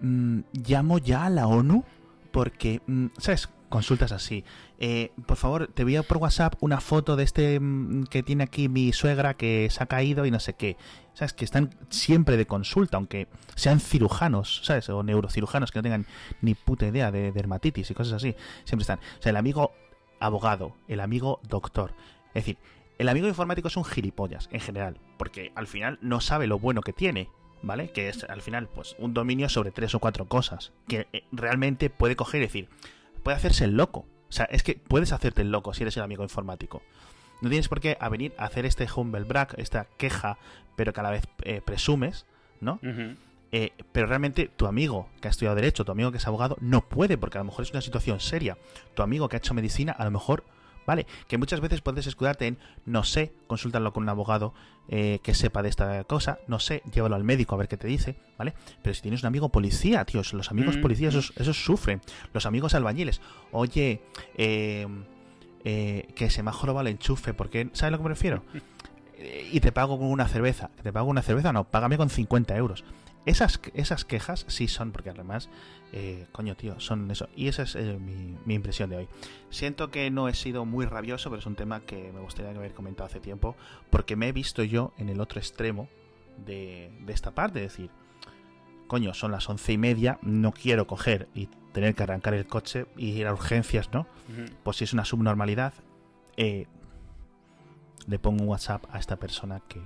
Mm, llamo ya a la ONU porque, mm, ¿sabes? consultas así. Eh, por favor, te voy a por WhatsApp una foto de este mm, que tiene aquí mi suegra que se ha caído y no sé qué. ¿Sabes? Que están siempre de consulta, aunque sean cirujanos, ¿sabes? O neurocirujanos que no tengan ni puta idea de dermatitis y cosas así. Siempre están. O sea, el amigo abogado, el amigo doctor. Es decir, el amigo informático es un gilipollas en general, porque al final no sabe lo bueno que tiene. ¿Vale? Que es al final, pues, un dominio sobre tres o cuatro cosas. Que eh, realmente puede coger y decir, puede hacerse el loco. O sea, es que puedes hacerte el loco si eres el amigo informático. No tienes por qué a venir a hacer este humble brag, esta queja, pero que a la vez eh, presumes, ¿no? Eh, pero realmente tu amigo que ha estudiado Derecho, tu amigo que es abogado, no puede, porque a lo mejor es una situación seria. Tu amigo que ha hecho medicina, a lo mejor ¿vale? Que muchas veces puedes escudarte en no sé, consúltalo con un abogado eh, que sepa de esta cosa, no sé, llévalo al médico a ver qué te dice, ¿vale? Pero si tienes un amigo policía, tío, los amigos mm, policías, mm. esos, sufren. Los amigos albañiles, oye, eh, eh, que se me ha jorobado el enchufe, porque, ¿sabes a lo que me refiero? (laughs) y te pago con una cerveza. ¿Te pago una cerveza? No, págame con 50 euros. Esas, esas quejas sí son, porque además, eh, coño, tío, son eso. Y esa es eh, mi, impresión de hoy. Siento que no he sido muy rabioso, pero es un tema que me gustaría haber comentado hace tiempo, porque me he visto yo en el otro extremo de, esta parte. Es decir, coño, son las once y media, no quiero coger y tener que arrancar el coche y ir a urgencias, ¿no? Pues si es una subnormalidad, eh, le pongo un WhatsApp a esta persona que,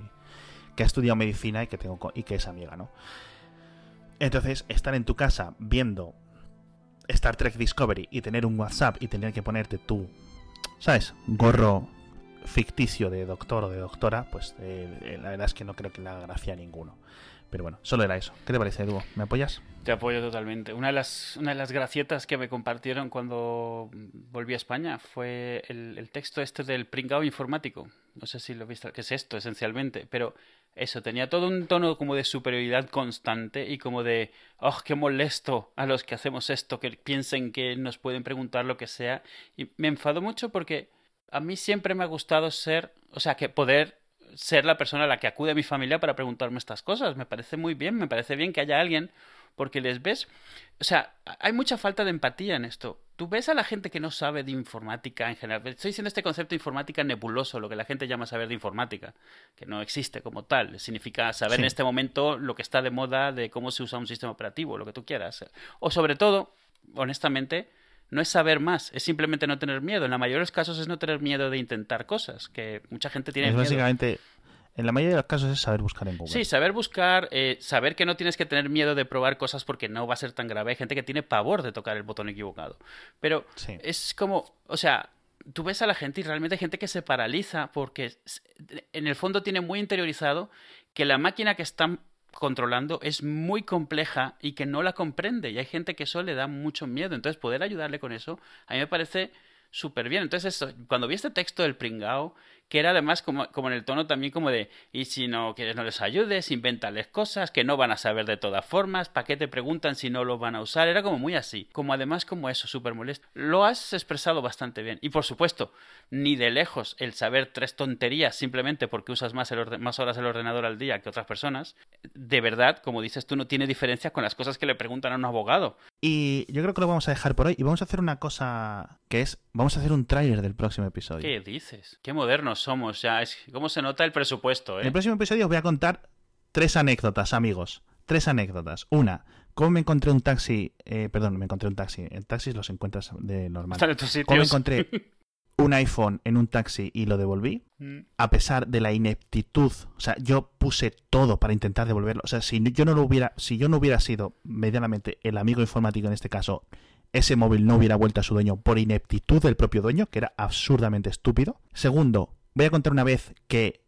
que ha estudiado medicina y que, tengo, y que es amiga, ¿no? Entonces, estar en tu casa viendo Star Trek Discovery y tener un WhatsApp y tener que ponerte tu, ¿sabes? Gorro ficticio de doctor o de doctora, pues eh, la verdad es que no creo que le gracia a ninguno. Pero bueno, solo era eso. ¿Qué te parece, Edu? ¿Me apoyas? Te apoyo totalmente. Una de las, una de las gracietas que me compartieron cuando volví a España fue el, el texto este del pringao informático. No sé si lo viste, que es esto esencialmente, pero eso, tenía todo un tono como de superioridad constante y como de, oh, qué molesto a los que hacemos esto, que piensen que nos pueden preguntar lo que sea. Y me enfado mucho porque a mí siempre me ha gustado ser, o sea, que poder ser la persona a la que acude a mi familia para preguntarme estas cosas. Me parece muy bien, me parece bien que haya alguien porque les ves, o sea, hay mucha falta de empatía en esto. Tú ves a la gente que no sabe de informática en general. Estoy diciendo este concepto de informática nebuloso, lo que la gente llama saber de informática, que no existe como tal. Significa saber en este momento lo que está de moda de cómo se usa un sistema operativo, lo que tú quieras. O sobre todo, honestamente, no es saber más, es simplemente no tener miedo. En la mayoría de los casos es no tener miedo de intentar cosas, que mucha gente tiene es miedo. Básicamente en la mayoría de los casos es saber buscar en Google. Sí, saber buscar, eh, saber que no tienes que tener miedo de probar cosas porque no va a ser tan grave. Hay gente que tiene pavor de tocar el botón equivocado. Pero es como, o sea, tú ves a la gente y realmente hay gente que se paraliza porque en el fondo tiene muy interiorizado que la máquina que están controlando es muy compleja y que no la comprende. Y hay gente que eso le da mucho miedo. Entonces, poder ayudarle con eso, a mí me parece súper bien. Entonces, cuando vi este texto del pringao, que era además como, como en el tono también como de, y si no quieres no les ayudes, invéntales cosas que no van a saber de todas formas, ¿para qué te preguntan si no lo van a usar? Era como muy así, como además como eso, súper molesto. Lo has expresado bastante bien. Y por supuesto, ni de lejos el saber tres tonterías simplemente porque usas más, el más horas el ordenador al día que otras personas, de verdad, como dices tú, no tiene diferencia con las cosas que le preguntan a un abogado. Y yo creo que lo vamos a dejar por hoy y vamos a hacer una cosa que es, vamos a hacer un tráiler del próximo episodio. ¿Qué dices? Qué modernos somos ya. Es, ¿Cómo se nota el presupuesto? Eh? En el próximo episodio os voy a contar tres anécdotas, amigos. Tres anécdotas. Una, cómo me encontré un taxi, eh, perdón, me encontré un taxi. En taxis los encuentras de normal. Están en tus sitios. Cómo encontré (laughs) un iPhone en un taxi y lo devolví, Mm. a pesar de la ineptitud. O sea, yo puse todo para intentar devolverlo. O sea, si yo no lo hubiera, si yo no hubiera sido medianamente el amigo informático en este caso, ese móvil no hubiera vuelto a su dueño por ineptitud del propio dueño, que era absurdamente estúpido. Segundo, voy a contar una vez que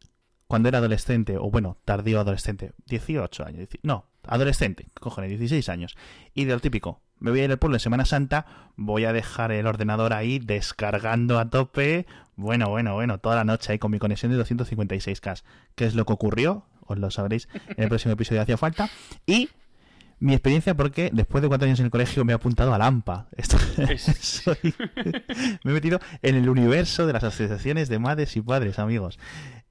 cuando era adolescente, o bueno, tardío adolescente, 18 años, no, adolescente, cojones, 16 años, y de lo típico, me voy a ir al pueblo en Semana Santa, voy a dejar el ordenador ahí descargando a tope, bueno, bueno, bueno, toda la noche ahí con mi conexión de 256K. ¿Qué es lo que ocurrió? Os lo sabréis en el próximo episodio de Hacía Falta. Y mi experiencia porque después de cuatro años en el colegio me he apuntado al AMPA. Esto, (laughs) soy- me he metido en el universo de las asociaciones de madres y padres, amigos.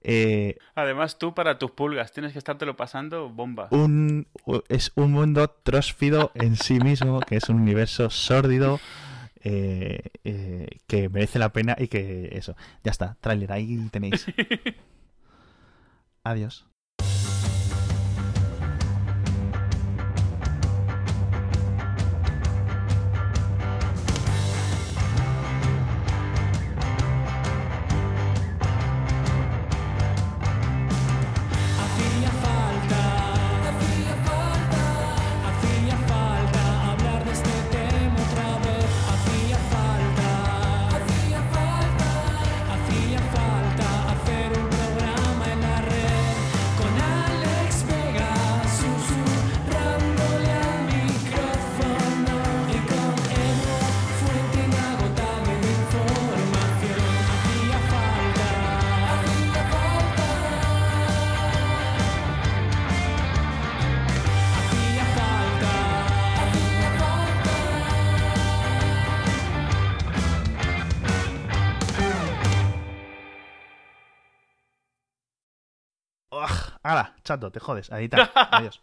Eh, Además, tú para tus pulgas tienes que estártelo pasando bomba. un, es un mundo trósfido en sí mismo, que es un universo sórdido, eh, eh, que merece la pena y que eso. Ya está, tráiler, ahí tenéis. (laughs) Adiós. Chato, te jodes. Ahí está. (laughs) Adiós.